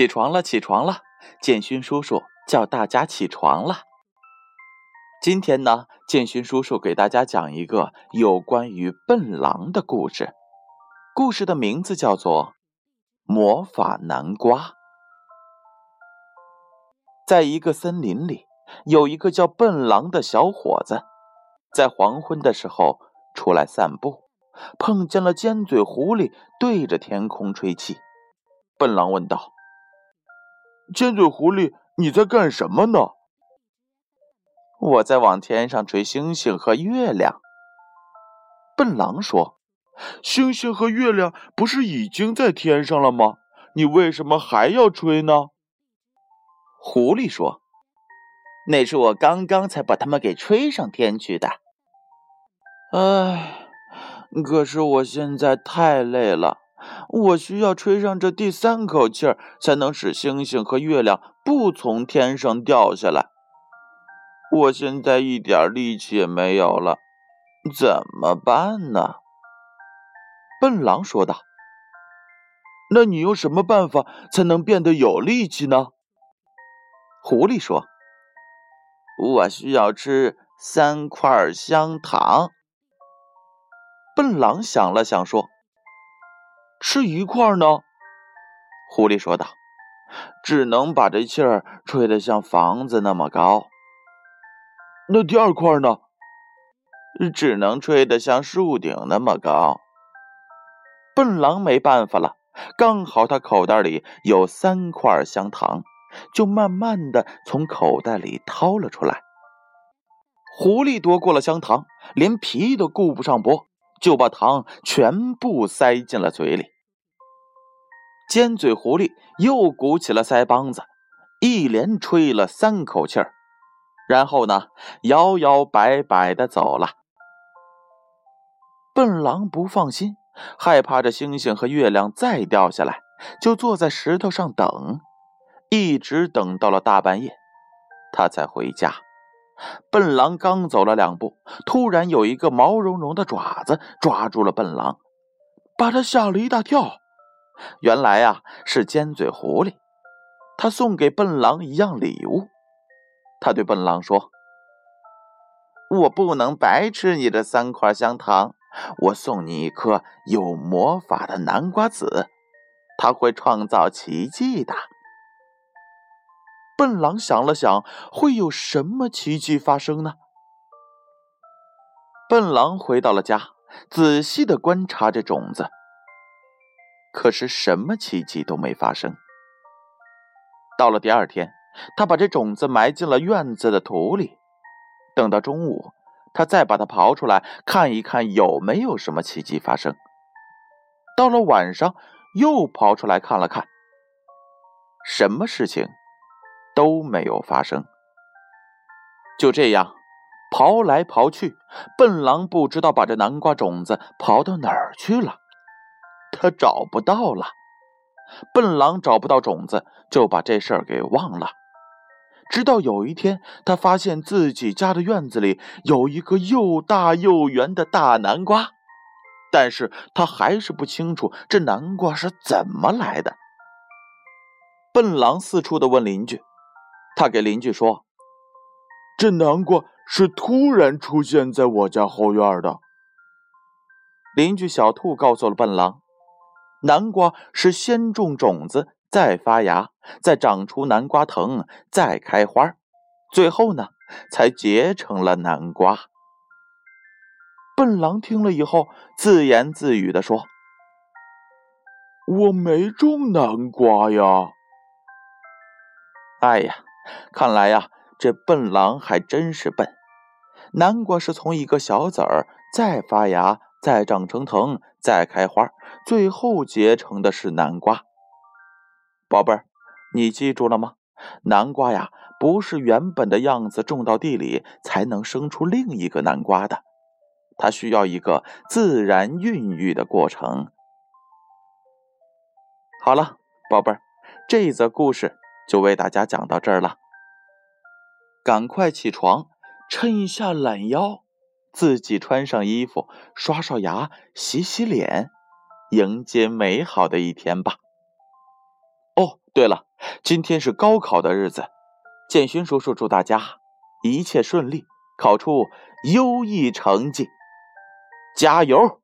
起床了，起床了！建勋叔叔叫大家起床了。今天呢，建勋叔叔给大家讲一个有关于笨狼的故事。故事的名字叫做《魔法南瓜》。在一个森林里，有一个叫笨狼的小伙子，在黄昏的时候出来散步，碰见了尖嘴狐狸，对着天空吹气。笨狼问道。尖嘴狐狸，你在干什么呢？我在往天上吹星星和月亮。笨狼说：“星星和月亮不是已经在天上了吗？你为什么还要吹呢？”狐狸说：“那是我刚刚才把它们给吹上天去的。”唉，可是我现在太累了。我需要吹上这第三口气儿，才能使星星和月亮不从天上掉下来。我现在一点力气也没有了，怎么办呢？笨狼说道。“那你用什么办法才能变得有力气呢？”狐狸说。“我需要吃三块香糖。”笨狼想了想说。吃一块呢？狐狸说道：“只能把这气儿吹得像房子那么高。那第二块呢？只能吹得像树顶那么高。”笨狼没办法了，刚好他口袋里有三块香糖，就慢慢的从口袋里掏了出来。狐狸夺过了香糖，连皮都顾不上剥。就把糖全部塞进了嘴里。尖嘴狐狸又鼓起了腮帮子，一连吹了三口气儿，然后呢，摇摇摆摆的走了。笨狼不放心，害怕这星星和月亮再掉下来，就坐在石头上等，一直等到了大半夜，他才回家。笨狼刚走了两步，突然有一个毛茸茸的爪子抓住了笨狼，把他吓了一大跳。原来啊，是尖嘴狐狸，他送给笨狼一样礼物。他对笨狼说：“我不能白吃你的三块香糖，我送你一颗有魔法的南瓜籽，它会创造奇迹的。”笨狼想了想，会有什么奇迹发生呢？笨狼回到了家，仔细的观察着种子，可是什么奇迹都没发生。到了第二天，他把这种子埋进了院子的土里。等到中午，他再把它刨出来，看一看有没有什么奇迹发生。到了晚上，又刨出来看了看，什么事情？都没有发生。就这样，刨来刨去，笨狼不知道把这南瓜种子刨到哪儿去了，他找不到了。笨狼找不到种子，就把这事儿给忘了。直到有一天，他发现自己家的院子里有一个又大又圆的大南瓜，但是他还是不清楚这南瓜是怎么来的。笨狼四处的问邻居。他给邻居说：“这南瓜是突然出现在我家后院的。”邻居小兔告诉了笨狼：“南瓜是先种种子，再发芽，再长出南瓜藤，再开花，最后呢，才结成了南瓜。”笨狼听了以后，自言自语的说：“我没种南瓜呀。”哎呀！看来呀，这笨狼还真是笨。南瓜是从一个小籽儿，再发芽，再长成藤，再开花，最后结成的是南瓜。宝贝儿，你记住了吗？南瓜呀，不是原本的样子种到地里才能生出另一个南瓜的，它需要一个自然孕育的过程。好了，宝贝儿，这则故事就为大家讲到这儿了。赶快起床，抻一下懒腰，自己穿上衣服，刷刷牙，洗洗脸，迎接美好的一天吧。哦，对了，今天是高考的日子，建勋叔叔祝大家一切顺利，考出优异成绩，加油！